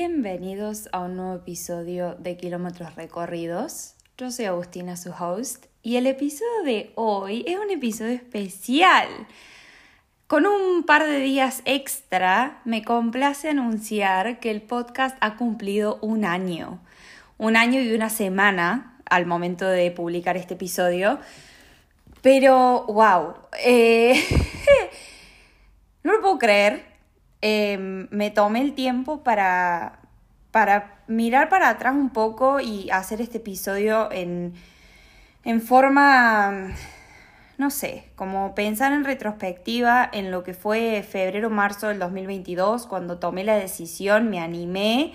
Bienvenidos a un nuevo episodio de Kilómetros Recorridos. Yo soy Agustina, su host, y el episodio de hoy es un episodio especial. Con un par de días extra, me complace anunciar que el podcast ha cumplido un año. Un año y una semana al momento de publicar este episodio. Pero, wow, eh, no lo puedo creer. Em, me tomé el tiempo para, para mirar para atrás un poco y hacer este episodio en, en forma, no sé, como pensar en retrospectiva en lo que fue febrero-marzo del 2022, cuando tomé la decisión, me animé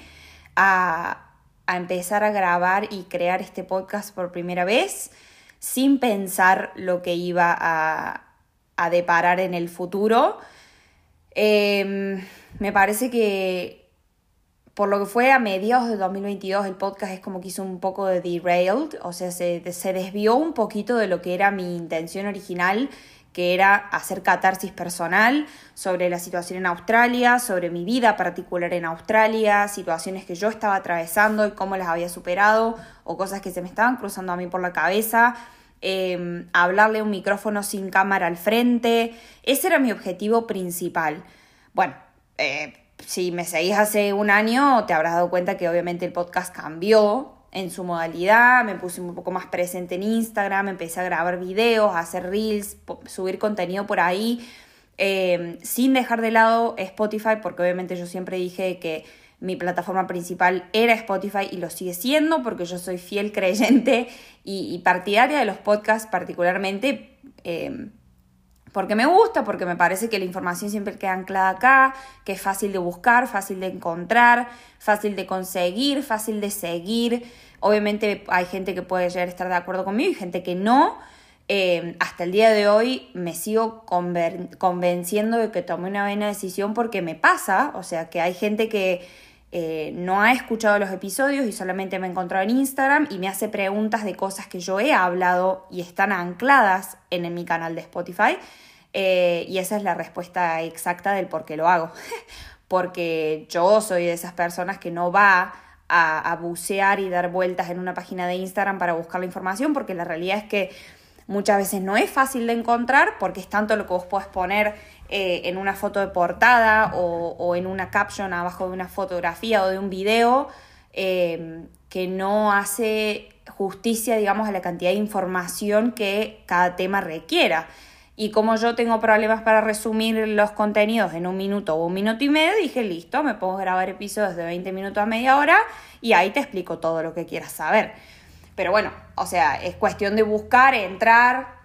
a, a empezar a grabar y crear este podcast por primera vez sin pensar lo que iba a, a deparar en el futuro. Em, me parece que por lo que fue a mediados de 2022 el podcast es como que hizo un poco de derailed, o sea, se, se desvió un poquito de lo que era mi intención original, que era hacer catarsis personal sobre la situación en Australia, sobre mi vida particular en Australia, situaciones que yo estaba atravesando y cómo las había superado, o cosas que se me estaban cruzando a mí por la cabeza. Em, hablarle un micrófono sin cámara al frente. Ese era mi objetivo principal. Bueno, eh, si me seguís hace un año, te habrás dado cuenta que obviamente el podcast cambió en su modalidad, me puse un poco más presente en Instagram, empecé a grabar videos, a hacer reels, subir contenido por ahí, em, sin dejar de lado Spotify, porque obviamente yo siempre dije que mi plataforma principal era Spotify y lo sigue siendo porque yo soy fiel creyente y, partidaria de los podcasts particularmente. Em, porque me gusta, porque me parece que la información siempre queda anclada acá, que es fácil de buscar, fácil de encontrar, fácil de conseguir, fácil de seguir. Obviamente hay gente que puede llegar a estar de acuerdo conmigo y gente que no. Em, hasta el día de hoy me sigo convenciendo de que tomé una buena decisión porque me pasa, o sea que hay gente que eh, no ha escuchado los episodios y solamente me ha encontrado en Instagram y me hace preguntas de cosas que yo he hablado y están ancladas en, mi canal de Spotify. Eh, y esa es la respuesta exacta del por qué lo hago. Porque yo soy de esas personas que no va a, a bucear y dar vueltas en una página de Instagram para buscar la información, porque la realidad es que muchas veces no es fácil de encontrar porque es tanto lo que vos podés poner eh, en una foto de portada o, en una caption abajo de una fotografía o de un video eh, que no hace justicia, digamos, a la cantidad de información que cada tema requiera. Y como yo tengo problemas para resumir los contenidos en un minuto o un minuto y medio, dije, listo, me puedo grabar episodios de 20 minutos a media hora y ahí te explico todo lo que quieras saber. Pero bueno, o sea, es cuestión de buscar, entrar,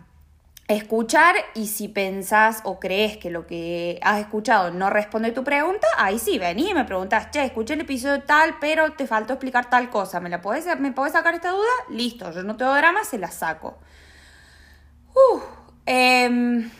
escuchar y si pensás o crees que lo que has escuchado no responde a tu pregunta, ahí sí, vení y me preguntas, che, escuché el episodio tal, pero te faltó explicar tal cosa, ¿me la podés, me podés sacar esta duda? Listo, yo no tengo drama, se la saco. Uh, eh,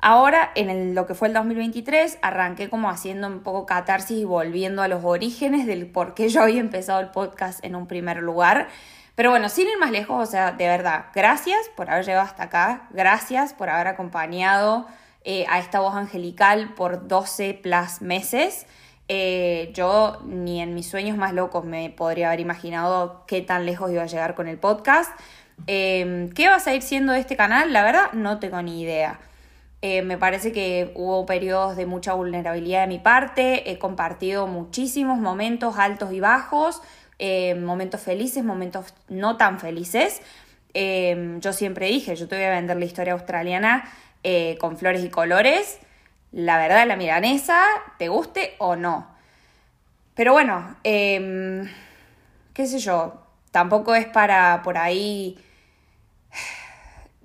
Ahora, en lo que fue el 2023, arranqué como haciendo un poco catarsis y volviendo a los orígenes del por qué yo había empezado el podcast en un primer lugar. Pero bueno, sin ir más lejos, o sea, de verdad, gracias por haber llegado hasta acá, gracias por haber acompañado eh, a esta voz angelical por 12 plus meses. Eh, yo ni en mis sueños más locos me podría haber imaginado qué tan lejos iba a llegar con el podcast. Eh, ¿Qué va a seguir siendo este canal? La verdad, no tengo ni idea. Eh, me parece que hubo periodos de mucha vulnerabilidad de mi parte, he compartido muchísimos momentos altos y bajos, eh, momentos felices, momentos no tan felices. Eh, yo siempre dije, yo te voy a vender la historia australiana con flores y colores, la verdad la milanesa, te guste o no. Pero bueno, qué sé yo, tampoco es para por ahí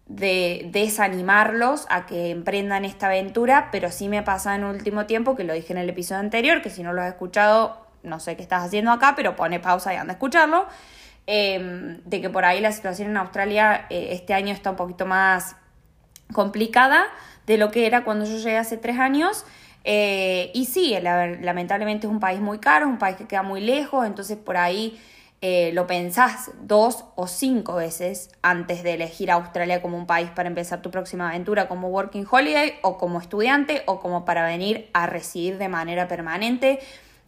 de desanimarlos a que emprendan esta aventura, pero sí me ha pasado en último tiempo, que lo dije en el episodio anterior, que si no lo has escuchado, no sé qué estás haciendo acá, pero pone pausa y anda a escucharlo, em, de que por ahí la situación en Australia eh, este año está un poquito más complicada de lo que era cuando yo llegué hace tres años. Eh, y sí, lamentablemente es un país muy caro, es un país que queda muy lejos, entonces por ahí eh, lo pensás dos o cinco veces antes de elegir a Australia como un país para empezar tu próxima aventura como Working Holiday o como estudiante o como para venir a residir de manera permanente.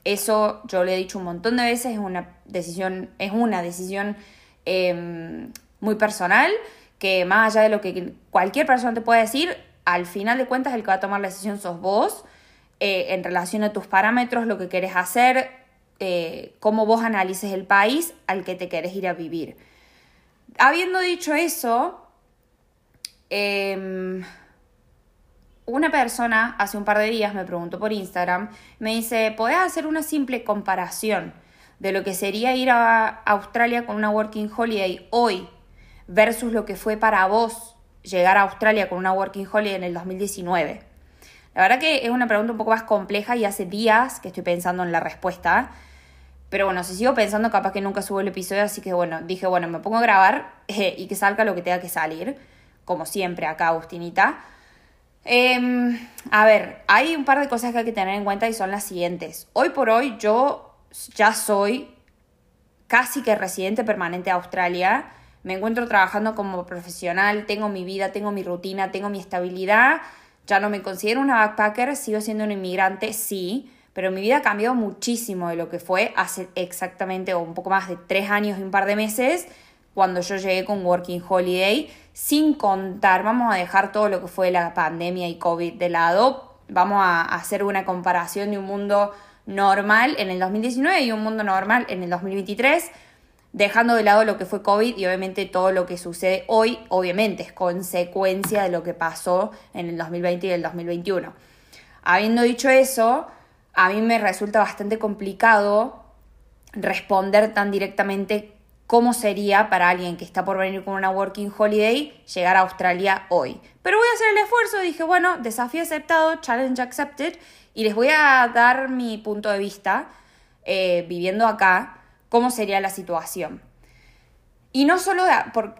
Eso yo le he dicho un montón de veces, es una decisión, es una decisión em, muy personal, que más allá de lo que cualquier persona te pueda decir, al final de cuentas el que va a tomar la decisión sos vos, eh, en relación a tus parámetros, lo que querés hacer, eh, cómo vos analices el país al que te querés ir a vivir. Habiendo dicho eso, em, una persona hace un par de días me preguntó por Instagram, me dice, ¿podés hacer una simple comparación de lo que sería ir a Australia con una Working Holiday hoy versus lo que fue para vos llegar a Australia con una Working Holiday en el 2019? La verdad que es una pregunta un poco más compleja y hace días que estoy pensando en la respuesta. Pero bueno, si sigo pensando, capaz que nunca subo el episodio, así que bueno, dije, bueno, me pongo a grabar eh, y que salga lo que tenga que salir, como siempre acá, Agustinita. Em, a ver, hay un par de cosas que hay que tener en cuenta y son las siguientes. Hoy por hoy yo ya soy casi que residente permanente de Australia. Me encuentro trabajando como profesional, tengo mi vida, tengo mi rutina, tengo mi estabilidad. Ya no me considero una backpacker, sigo siendo un inmigrante, sí, pero mi vida cambió muchísimo de lo que fue hace exactamente o un poco más de tres años y un par de meses cuando yo llegué con Working Holiday, sin contar, vamos a dejar todo lo que fue la pandemia y COVID de lado, vamos a hacer una comparación de un mundo normal en el 2019 y un mundo normal en el 2023, dejando de lado lo que fue COVID y obviamente todo lo que sucede hoy, obviamente es consecuencia de lo que pasó en el 2020 y el 2021. Habiendo dicho eso, a mí me resulta bastante complicado responder tan directamente cómo sería para alguien que está por venir con una working holiday llegar a Australia hoy. Pero voy a hacer el esfuerzo, dije, bueno, desafío aceptado, challenge accepted, y les voy a dar mi punto de vista eh, viviendo acá, cómo sería la situación. Y no, solo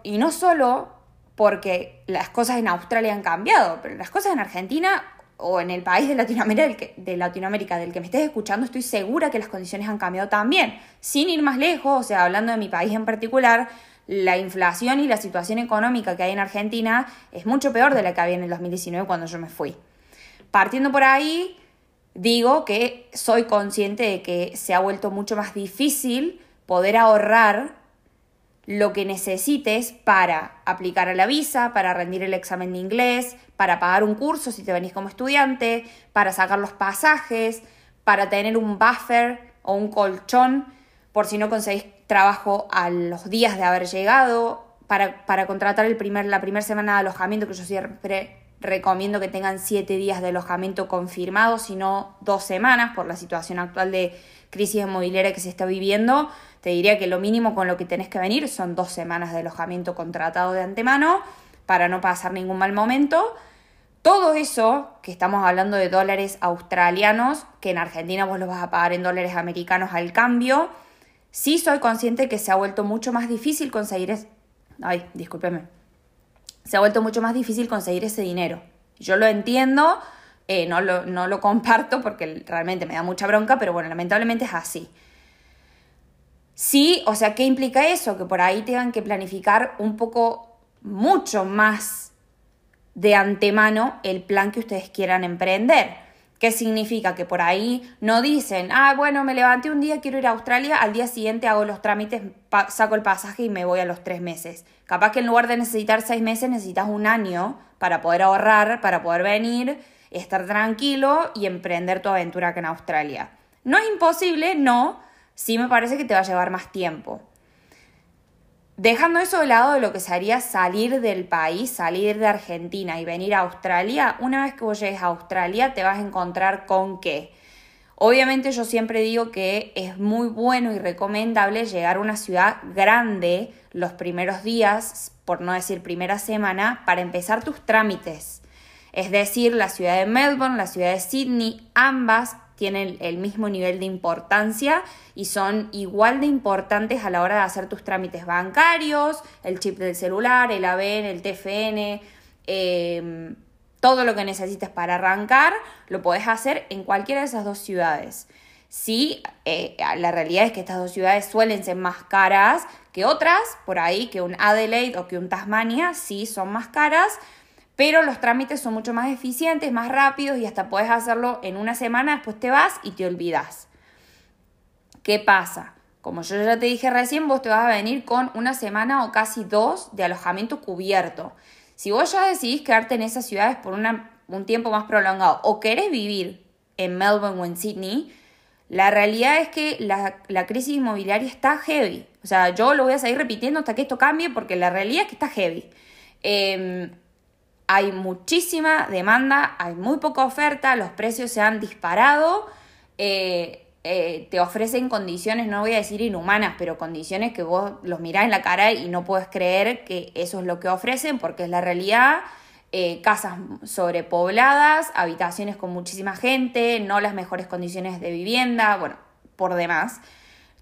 y no solo porque las cosas en Australia han cambiado, pero las cosas en Argentina o en el país de Latinoamérica, del que, de Latinoamérica del que me estés escuchando, estoy segura que las condiciones han cambiado también. Sin ir más lejos, o sea, hablando de mi país en particular, la inflación y la situación económica que hay en Argentina es mucho peor de la que había en el 2019 cuando yo me fui. Partiendo por ahí, digo que soy consciente de que se ha vuelto mucho más difícil poder ahorrar lo que necesites para aplicar a la visa, para rendir el examen de inglés, para pagar un curso si te venís como estudiante, para sacar los pasajes, para tener un buffer o un colchón por si no conseguís trabajo a los días de haber llegado, para, para contratar el primer, la primera semana de alojamiento, que yo siempre recomiendo que tengan siete días de alojamiento confirmado, si no dos semanas por la situación actual de crisis inmobiliaria que se está viviendo. Te diría que lo mínimo con lo que tenés que venir son dos semanas de alojamiento contratado de antemano para no pasar ningún mal momento. Todo eso, que estamos hablando de dólares australianos, que en Argentina vos los vas a pagar en dólares americanos al cambio, sí soy consciente que se ha vuelto mucho más difícil conseguir... Es... Ay, discúlpeme. Se ha vuelto mucho más difícil conseguir ese dinero. Yo lo entiendo, eh, no, lo, no lo comparto porque realmente me da mucha bronca, pero bueno, lamentablemente es así. Sí, o sea, ¿qué implica eso? Que por ahí tengan que planificar un poco, mucho más de antemano el plan que ustedes quieran emprender. ¿Qué significa? Que por ahí no dicen, ah, bueno, me levanté un día, quiero ir a Australia, al día siguiente hago los trámites, saco el pasaje y me voy a los tres meses. Capaz que en lugar de necesitar seis meses, necesitas un año para poder ahorrar, para poder venir, estar tranquilo y emprender tu aventura acá en Australia. No es imposible, no, sí me parece que te va a llevar más tiempo. Dejando eso de lado de lo que sería salir del país, salir de Argentina y venir a Australia, una vez que vos llegues a Australia te vas a encontrar con qué. Obviamente yo siempre digo que es muy bueno y recomendable llegar a una ciudad grande los primeros días, por no decir primera semana, para empezar tus trámites. Es decir, la ciudad de Melbourne, la ciudad de Sydney, ambas tienen el mismo nivel de importancia y son igual de importantes a la hora de hacer tus trámites bancarios, el chip del celular, el ABN, el TFN, em, todo lo que necesites para arrancar, lo podés hacer en cualquiera de esas dos ciudades. Sí, eh, la realidad es que estas dos ciudades suelen ser más caras que otras, por ahí, que un Adelaide o que un Tasmania, sí son más caras, pero los trámites son mucho más eficientes, más rápidos y hasta puedes hacerlo en una semana, después te vas y te olvidas. ¿Qué pasa? Como yo ya te dije recién, vos te vas a venir con una semana o casi dos de alojamiento cubierto. Si vos ya decidís quedarte en esas ciudades por un tiempo más prolongado o querés vivir en Melbourne o en Sydney, la realidad es que la, crisis inmobiliaria está heavy. O sea, yo lo voy a seguir repitiendo hasta que esto cambie porque la realidad es que está heavy. Em, hay muchísima demanda, hay muy poca oferta, los precios se han disparado. Eh, eh, te ofrecen condiciones, no voy a decir inhumanas, pero condiciones que vos los mirás en la cara y no puedes creer que eso es lo que ofrecen, porque es la realidad. Eh, casas sobrepobladas, habitaciones con muchísima gente, no las mejores condiciones de vivienda, bueno, por demás.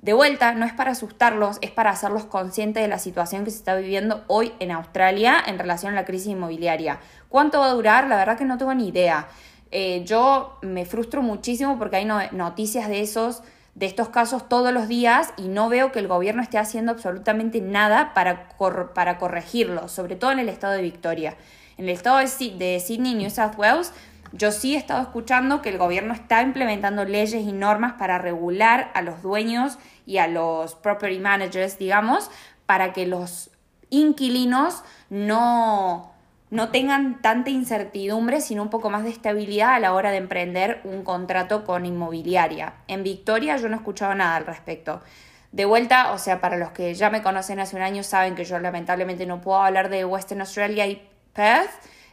De vuelta, no es para asustarlos, es para hacerlos conscientes de la situación que se está viviendo hoy en Australia en relación a la crisis inmobiliaria. ¿Cuánto va a durar? La verdad que no tengo ni idea. Eh, yo me frustro muchísimo porque hay noticias de esos de estos casos todos los días y no veo que el gobierno esté haciendo absolutamente nada para, para corregirlo, sobre todo en el estado de Victoria. En el estado de, de Sydney, New South Wales, yo sí he estado escuchando que el gobierno está implementando leyes y normas para regular a los dueños y a los property managers, digamos, para que los inquilinos no, no tengan tanta incertidumbre, sino un poco más de estabilidad a la hora de emprender un contrato con inmobiliaria. En Victoria yo no he escuchado nada al respecto. De vuelta, o sea, para los que ya me conocen hace un año saben que yo lamentablemente no puedo hablar de Western Australia y Perth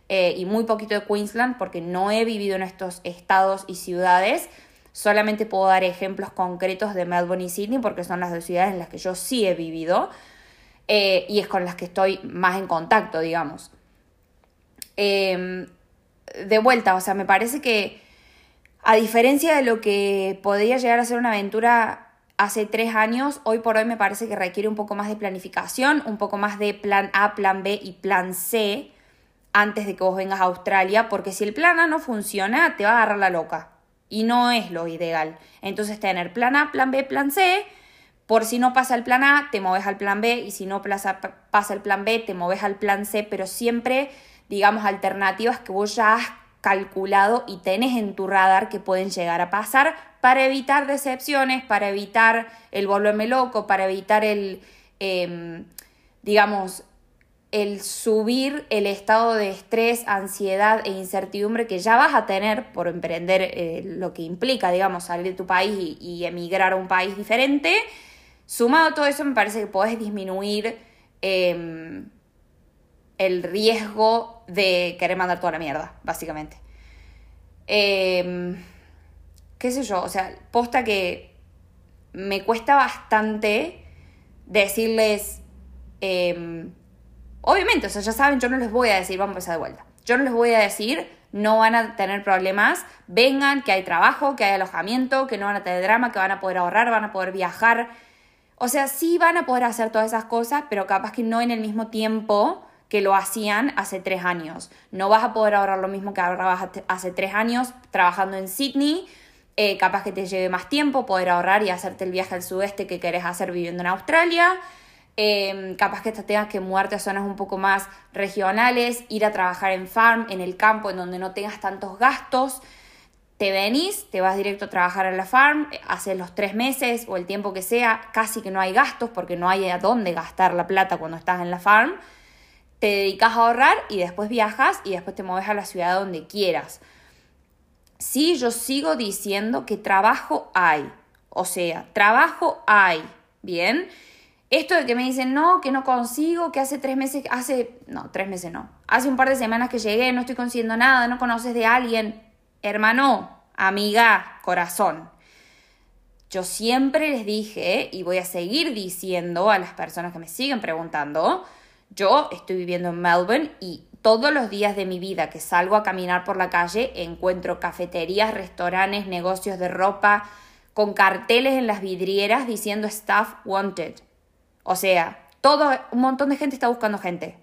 eh, y muy poquito de Queensland porque no he vivido en estos estados y ciudades. Solamente puedo dar ejemplos concretos de Melbourne y Sydney porque son las dos ciudades en las que yo sí he vivido eh, y es con las que estoy más en contacto, digamos. Em, de vuelta, o sea, me parece que a diferencia de lo que podría llegar a ser una aventura hace tres años, hoy por hoy me parece que requiere un poco más de planificación, un poco más de plan A, plan B y plan C antes de que vos vengas a Australia, porque si el plan A no funciona, te va a agarrar la loca. Y no es lo ideal. Entonces tener plan A, plan B, plan C, por si no pasa el plan A, te moves al plan B, y si no pasa, pasa el plan B, te moves al plan C, pero siempre digamos, alternativas que vos ya has calculado y tenés en tu radar que pueden llegar a pasar para evitar decepciones, para evitar el volverme loco, para evitar el, em, digamos, el subir el estado de estrés, ansiedad e incertidumbre que ya vas a tener por emprender eh, lo que implica, digamos, salir de tu país y, emigrar a un país diferente. Sumado a todo eso, me parece que podés disminuir em, el riesgo de querer mandar toda la mierda, básicamente. Em, ¿Qué sé yo? O sea, posta que me cuesta bastante decirles, em, obviamente, o sea, ya saben, yo no les voy a decir, vamos a empezar de vuelta. Yo no les voy a decir, no van a tener problemas, vengan, que hay trabajo, que hay alojamiento, que no van a tener drama, que van a poder ahorrar, van a poder viajar. O sea, sí van a poder hacer todas esas cosas, pero capaz que no en el mismo tiempo que lo hacían hace tres años. No vas a poder ahorrar lo mismo que ahorrabas hace tres años trabajando en Sydney. Eh, capaz que te lleve más tiempo poder ahorrar y hacerte el viaje al sudeste que querés hacer viviendo en Australia. Em, capaz que tengas que mudarte a zonas un poco más regionales, ir a trabajar en farm, en el campo, en donde no tengas tantos gastos. Te venís, te vas directo a trabajar en la farm, haces los tres meses o el tiempo que sea, casi que no hay gastos porque no hay a dónde gastar la plata cuando estás en la farm te dedicas a ahorrar y después viajas y después te mueves a la ciudad donde quieras. Sí, yo sigo diciendo que trabajo hay. O sea, trabajo hay. Bien. Esto de que me dicen, no, que no consigo, que hace tres meses, hace, no, tres meses no. Hace un par de semanas que llegué, no estoy consiguiendo nada, no conoces de alguien. Hermano, amiga, corazón. Yo siempre les dije, y voy a seguir diciendo a las personas que me siguen preguntando, yo estoy viviendo en Melbourne y todos los días de mi vida que salgo a caminar por la calle encuentro cafeterías, restaurantes, negocios de ropa con carteles en las vidrieras diciendo staff wanted. O sea, todo un montón de gente está buscando gente.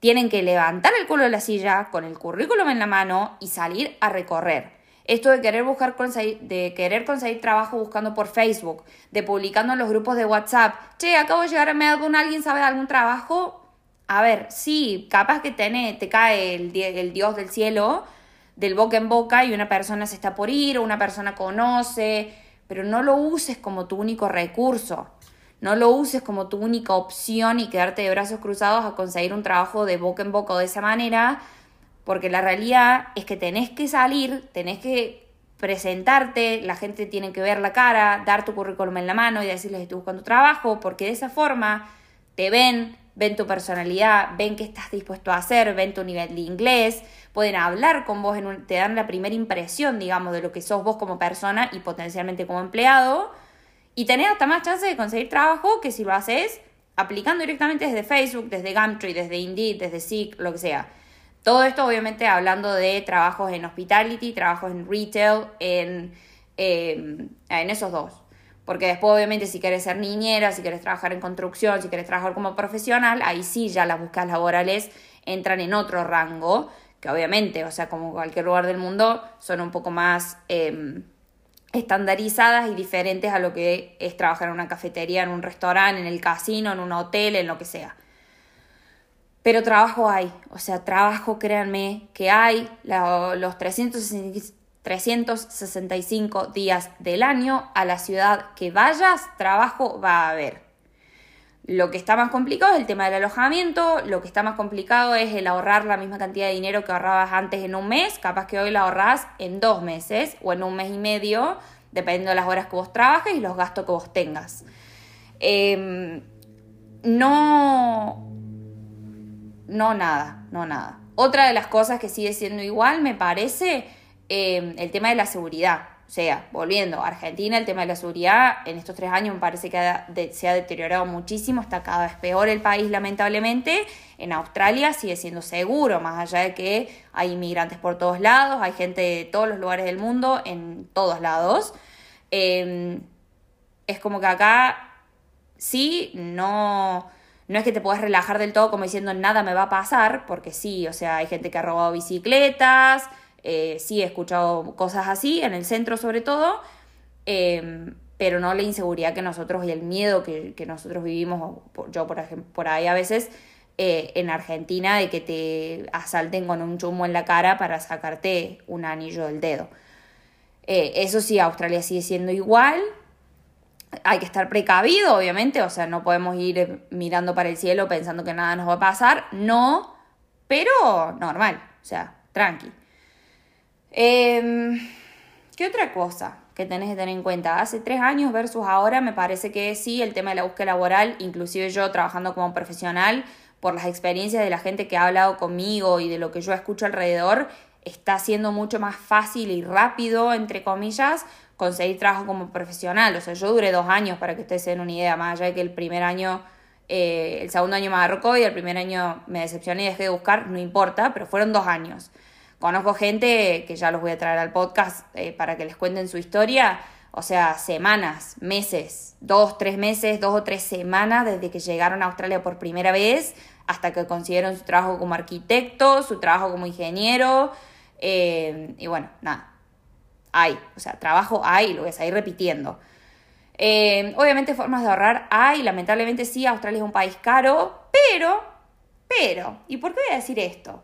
Tienen que levantar el culo de la silla con el currículum en la mano y salir a recorrer. Esto de querer buscar de querer conseguir trabajo buscando por Facebook, de publicando en los grupos de WhatsApp, che, acabo de llegar a Melbourne, ¿alguien sabe de algún trabajo? a ver, sí, capaz que te cae el, el Dios del cielo del boca en boca y una persona se está por ir o una persona conoce, pero no lo uses como tu único recurso. No lo uses como tu única opción y quedarte de brazos cruzados a conseguir un trabajo de boca en boca de esa manera, porque la realidad es que tenés que salir, tenés que presentarte, la gente tiene que ver la cara, dar tu currículum en la mano y decirles estoy buscando trabajo, porque de esa forma te ven, ven tu personalidad, ven qué estás dispuesto a hacer, ven tu nivel de inglés, pueden hablar con vos, en te dan la primera impresión, digamos, de lo que sos vos como persona y potencialmente como empleado, y tenés hasta más chance de conseguir trabajo que si lo haces aplicando directamente desde Facebook, desde Gumtree, desde Indeed, desde Seek, lo que sea. Todo esto obviamente hablando de trabajos en hospitality, trabajos en retail, en, em, en esos dos. Porque después obviamente si quieres ser niñera, si quieres trabajar en construcción, si quieres trabajar como profesional, ahí sí ya las búsquedas laborales entran en otro rango, que obviamente, o sea, como cualquier lugar del mundo, son un poco más em, estandarizadas y diferentes a lo que es trabajar en una cafetería, en un restaurante, en el casino, en un hotel, en lo que sea. Pero trabajo hay, o sea, trabajo, créanme, que hay los 365 días del año, a la ciudad que vayas, trabajo va a haber. Lo que está más complicado es el tema del alojamiento, lo que está más complicado es el ahorrar la misma cantidad de dinero que ahorrabas antes en un mes, capaz que hoy la ahorras en dos meses o en un mes y medio, dependiendo de las horas que vos trabajes y los gastos que vos tengas. Em, no, no nada, no nada. Otra de las cosas que sigue siendo igual, me parece, eh, el tema de la seguridad. O sea, volviendo a Argentina, el tema de la seguridad en estos tres años me parece que se ha deteriorado muchísimo, está cada vez peor el país lamentablemente. En Australia sigue siendo seguro, más allá de que hay inmigrantes por todos lados, hay gente de todos los lugares del mundo, en todos lados. Em, es como que acá sí, no no es que te puedas relajar del todo como diciendo nada me va a pasar, porque sí, o sea, hay gente que ha robado bicicletas, eh, sí he escuchado cosas así, en el centro sobre todo, em, pero no la inseguridad que nosotros y el miedo que, nosotros vivimos, yo por ejemplo, por ahí a veces eh, en Argentina, de que te asalten con un chumbo en la cara para sacarte un anillo del dedo. Eh, eso sí, Australia sigue siendo igual, hay que estar precavido, obviamente, o sea, no podemos ir mirando para el cielo pensando que nada nos va a pasar, no, pero normal, o sea, tranqui. Em, ¿Qué otra cosa que tenés que tener en cuenta? Hace tres años versus ahora, me parece que sí, el tema de la búsqueda laboral, inclusive yo trabajando como profesional, por las experiencias de la gente que ha hablado conmigo y de lo que yo escucho alrededor, está siendo mucho más fácil y rápido, entre comillas, conseguir trabajo como profesional. O sea, yo duré dos años para que ustedes se den una idea, más allá de que el primer año, eh, el segundo año me agarró y el primer año me decepcioné y dejé de buscar, no importa, pero fueron dos años. Conozco gente que ya los voy a traer al podcast eh, para que les cuenten su historia, o sea, semanas, meses, dos, tres meses, dos o tres semanas desde que llegaron a Australia por primera vez hasta que consiguieron su trabajo como arquitecto, su trabajo como ingeniero, eh, y bueno, nada, hay, o sea, trabajo hay, lo voy a seguir repitiendo. Eh, obviamente formas de ahorrar hay, lamentablemente sí, Australia es un país caro, pero, pero, ¿y por qué voy a decir esto?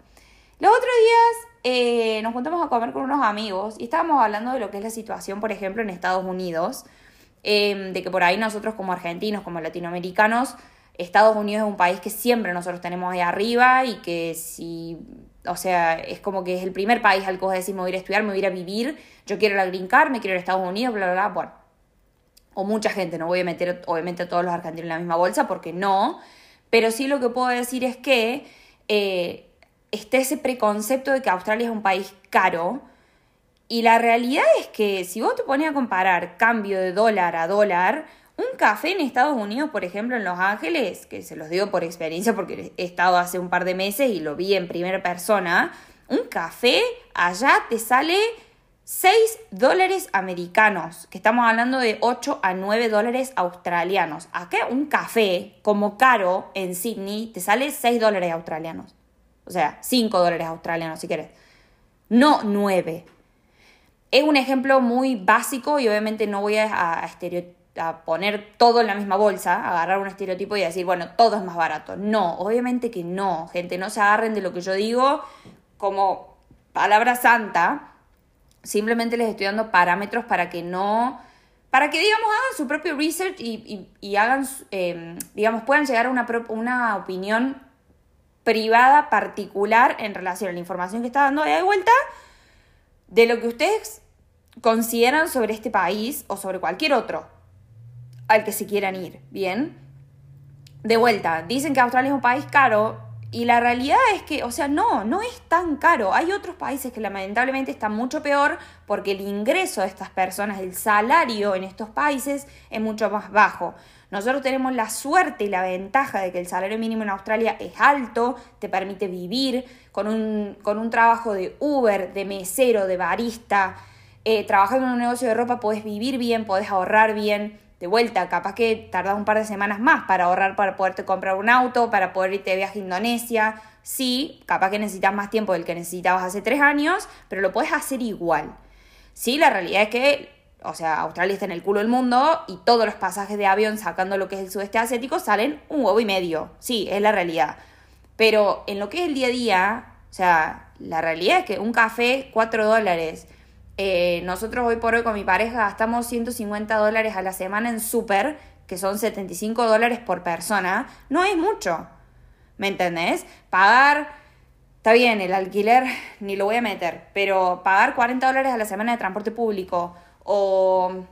Los otros días eh, nos juntamos a comer con unos amigos y estábamos hablando de lo que es la situación, por ejemplo, en Estados Unidos, em, de que por ahí nosotros como argentinos, como latinoamericanos, Estados Unidos es un país que siempre nosotros tenemos ahí arriba y que si o sea, es como que es el primer país al que vos decís, me voy a ir a estudiar, me voy a ir a vivir, yo quiero la green card, me quiero ir a Estados Unidos, bla, bla, bla. Bueno, o mucha gente, no voy a meter obviamente a todos los argentinos en la misma bolsa porque no, pero sí lo que puedo decir es que eh, está ese preconcepto de que Australia es un país caro. Y la realidad es que si vos te pones a comparar cambio de dólar a dólar, un café en Estados Unidos, por ejemplo, en Los Ángeles, que se los digo por experiencia porque he estado hace un par de meses y lo vi en primera persona, un café allá te sale 6 dólares americanos, que estamos hablando de 8 a 9 dólares australianos. Acá un café como caro en Sydney te sale 6 dólares australianos. O sea, 5 dólares australianos si quieres. No 9. Es un ejemplo muy básico y obviamente no voy a, a a poner todo en la misma bolsa, agarrar un estereotipo y decir, bueno, todo es más barato. No, obviamente que no, gente, no se agarren de lo que yo digo como palabra santa, simplemente les estoy dando parámetros para que no para que, digamos, hagan su propio research y, hagan, em, digamos, puedan llegar a una, una opinión privada particular en relación a la información que está dando de vuelta de lo que ustedes consideran sobre este país o sobre cualquier otro al que se quieran ir, ¿bien? De vuelta, dicen que Australia es un país caro y la realidad es que, o sea, no, no es tan caro. Hay otros países que lamentablemente están mucho peor porque el ingreso de estas personas, el salario en estos países es mucho más bajo. Nosotros tenemos la suerte y la ventaja de que el salario mínimo en Australia es alto, te permite vivir con un, con un trabajo de Uber, de mesero, de barista. Eh, trabajando en un negocio de ropa puedes vivir bien, puedes ahorrar bien de vuelta, capaz que tardas un par de semanas más para ahorrar para poderte comprar un auto, para poder irte de viaje a Indonesia. Sí, capaz que necesitas más tiempo del que necesitabas hace tres años, pero lo puedes hacer igual. Sí, la realidad es que, o sea, Australia está en el culo del mundo y todos los pasajes de avión sacando lo que es el sudeste asiático salen un huevo y medio. Sí, es la realidad. Pero en lo que es el día a día, o sea, la realidad es que un café, 4 dólares, eh, nosotros hoy por hoy con mi pareja gastamos 150 dólares a la semana en súper, que son 75 dólares por persona. No es mucho. ¿Me entendés? Pagar, está bien, el alquiler ni lo voy a meter, pero pagar 40 dólares a la semana de transporte público o,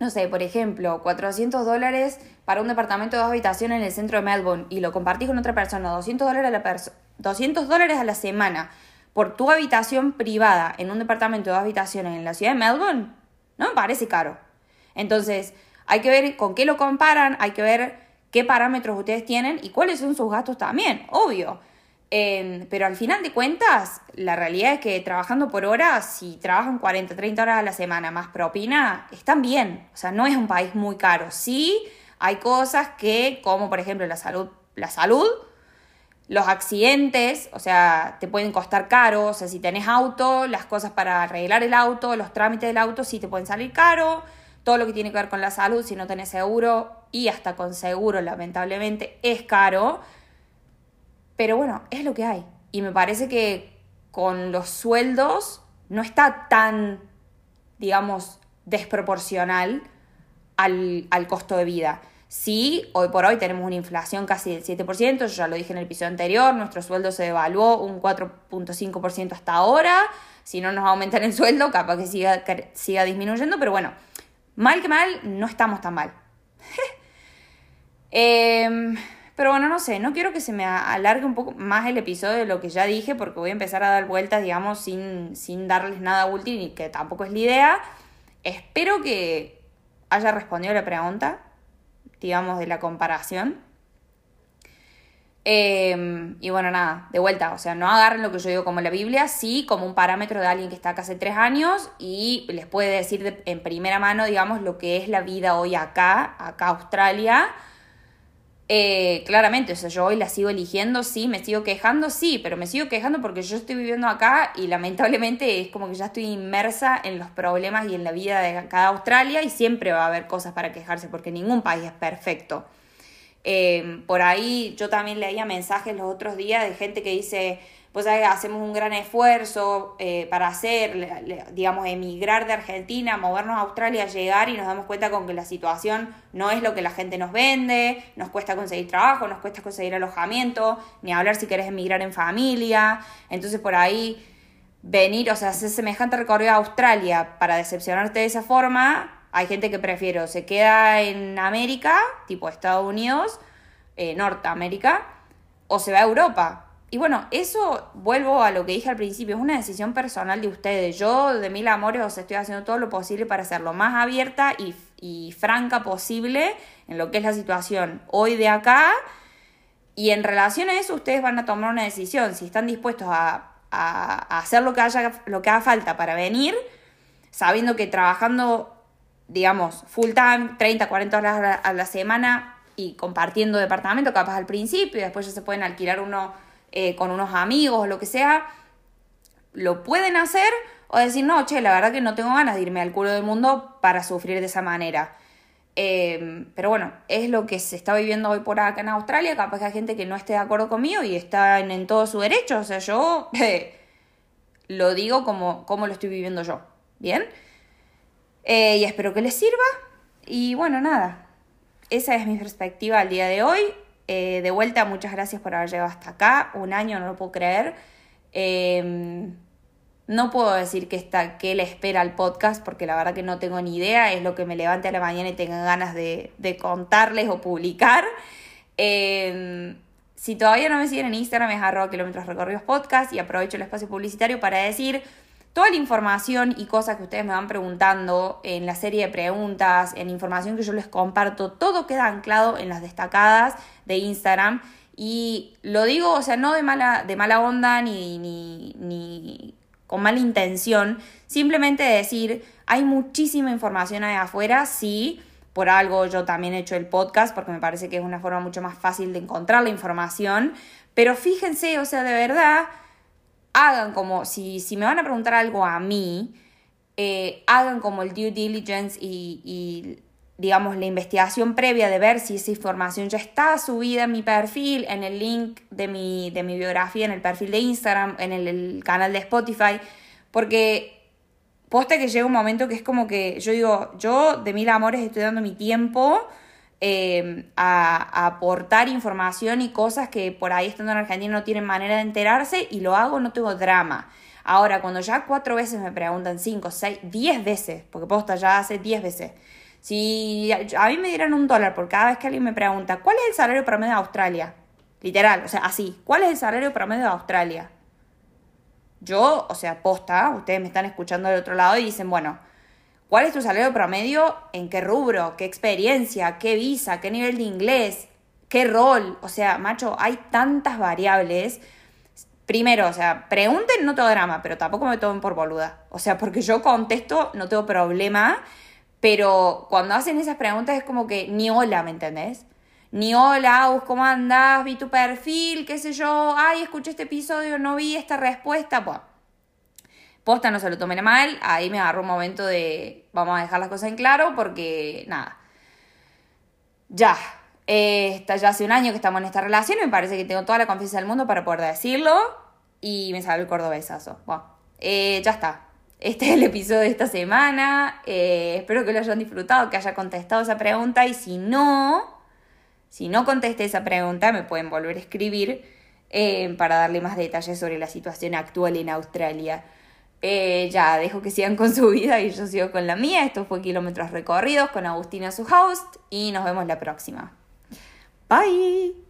no sé, por ejemplo, 400 dólares para un departamento de dos habitaciones en el centro de Melbourne y lo compartís con otra persona, 200 dólares a la, 200 dólares a la semana por tu habitación privada en un departamento de dos habitaciones en la ciudad de Melbourne, no me parece caro. Entonces, hay que ver con qué lo comparan, hay que ver qué parámetros ustedes tienen y cuáles son sus gastos también, obvio. Pero al final de cuentas, la realidad es que trabajando por hora, si trabajan 40, 30 horas a la semana más propina, están bien. O sea, no es un país muy caro. Sí, hay cosas que, como por ejemplo la salud, la salud los accidentes, o sea, te pueden costar caro, o sea, si tenés auto, las cosas para arreglar el auto, los trámites del auto sí te pueden salir caro, todo lo que tiene que ver con la salud, si no tenés seguro, y hasta con seguro, lamentablemente, es caro, pero bueno, es lo que hay. Y me parece que con los sueldos no está tan, digamos, desproporcional al, al costo de vida. Sí, hoy por hoy tenemos una inflación casi del 7%, yo ya lo dije en el episodio anterior, nuestro sueldo se devaluó un 4.5% hasta ahora, si no nos aumentan el sueldo, capaz que siga, siga disminuyendo, pero bueno, mal que mal, no estamos tan mal. Em, pero bueno, no sé, no quiero que se me alargue un poco más el episodio de lo que ya dije, porque voy a empezar a dar vueltas, digamos, sin, sin darles nada útil y que tampoco es la idea. Espero que haya respondido la pregunta digamos, de la comparación. Em, y bueno, nada, de vuelta, o sea, no agarren lo que yo digo como la Biblia, sí como un parámetro de alguien que está acá hace tres años y les puede decir en primera mano, digamos, lo que es la vida hoy acá, acá Australia, eh, claramente, o sea, yo hoy la sigo eligiendo, sí, me sigo quejando, sí, pero me sigo quejando porque yo estoy viviendo acá y lamentablemente es como que ya estoy inmersa en los problemas y en la vida de cada Australia y siempre va a haber cosas para quejarse porque ningún país es perfecto. Eh, por ahí yo también leía mensajes los otros días de gente que dice, pues hacemos un gran esfuerzo eh, para hacer, digamos, emigrar de Argentina, movernos a Australia, llegar y nos damos cuenta con que la situación no es lo que la gente nos vende, nos cuesta conseguir trabajo, nos cuesta conseguir alojamiento, ni hablar si querés emigrar en familia. Entonces por ahí venir, o sea, hacer semejante recorrido a Australia para decepcionarte de esa forma, hay gente que prefiere se queda en América, tipo Estados Unidos, eh, Norteamérica, o se va a Europa y bueno, eso vuelvo a lo que dije al principio, es una decisión personal de ustedes. Yo de mil amores os estoy haciendo todo lo posible para ser lo más abierta y, franca posible en lo que es la situación hoy de acá. Y en relación a eso ustedes van a tomar una decisión, si están dispuestos a, hacer lo que, haya, lo que haga falta para venir, sabiendo que trabajando, digamos, full time, 30, 40 horas a la semana y compartiendo departamento, capaz al principio, y después ya se pueden alquilar uno eh, con unos amigos o lo que sea, lo pueden hacer o decir, no, che, la verdad que no tengo ganas de irme al culo del mundo para sufrir de esa manera. Em, pero bueno, es lo que se está viviendo hoy por acá en Australia. Capaz que hay gente que no esté de acuerdo conmigo y está en, todo su derecho. O sea, yo lo digo como, como lo estoy viviendo yo. ¿Bien? Eh, y espero que les sirva. y bueno, nada, esa es mi perspectiva al día de hoy. Eh, de vuelta, muchas gracias por haber llegado hasta acá. Un año, no lo puedo creer. Em, no puedo decir que, está, que le espera al podcast porque la verdad que no tengo ni idea. Es lo que me levante a la mañana y tenga ganas de, contarles o publicar. Em, si todavía no me siguen en Instagram es arroba kilómetros recorridos podcast y aprovecho el espacio publicitario para decir toda la información y cosas que ustedes me van preguntando en la serie de preguntas, en información que yo les comparto, todo queda anclado en las destacadas de Instagram. Y lo digo, o sea, no de mala, de mala onda ni, ni, ni con mala intención, simplemente decir, hay muchísima información ahí afuera, sí, por algo yo también he hecho el podcast, porque me parece que es una forma mucho más fácil de encontrar la información, pero fíjense, o sea, de verdad, hagan como, si, si me van a preguntar algo a mí, eh, hagan como el due diligence y, digamos, la investigación previa de ver si esa información ya está subida en mi perfil, en el link de mi, de mi biografía, en el perfil de Instagram, en el, canal de Spotify, porque posta que llega un momento que es como que yo digo, yo de mil amores estoy dando mi tiempo Em, a, aportar información y cosas que por ahí estando en Argentina no tienen manera de enterarse y lo hago, no tengo drama. Ahora, cuando ya cuatro veces me preguntan, cinco, seis, diez veces, porque posta ya hace diez veces, si a mí me dieran un dólar por cada vez que alguien me pregunta, ¿cuál es el salario promedio de Australia? Literal, o sea, así, ¿cuál es el salario promedio de Australia? Yo, o sea, posta, ustedes me están escuchando del otro lado y dicen, bueno, ¿Cuál es tu salario promedio? ¿En qué rubro? ¿Qué experiencia? ¿Qué visa? ¿Qué nivel de inglés? ¿Qué rol? O sea, macho, hay tantas variables. Primero, o sea, pregunten, no tengo drama, pero tampoco me tomen por boluda. O sea, porque yo contesto, no tengo problema, pero cuando hacen esas preguntas es como que ni hola, ¿me entendés? Ni hola, ¿cómo andás? Vi tu perfil, qué sé yo, ay, escuché este episodio, no vi esta respuesta. Bueno, posta no se lo tomen mal, ahí me agarró un momento de vamos a dejar las cosas en claro porque nada, ya, eh, está ya hace un año que estamos en esta relación me parece que tengo toda la confianza del mundo para poder decirlo y me salió el cordobesazo. Bueno, eh, ya está. Este es el episodio de esta semana. Eh, espero que lo hayan disfrutado, que haya contestado esa pregunta y si no, si no contesté esa pregunta, me pueden volver a escribir para darle más detalles sobre la situación actual en Australia. Eh, ya dejo que sigan con su vida y yo sigo con la mía. Esto fue Kilómetros Recorridos con Agustina, su host, y nos vemos la próxima. Bye.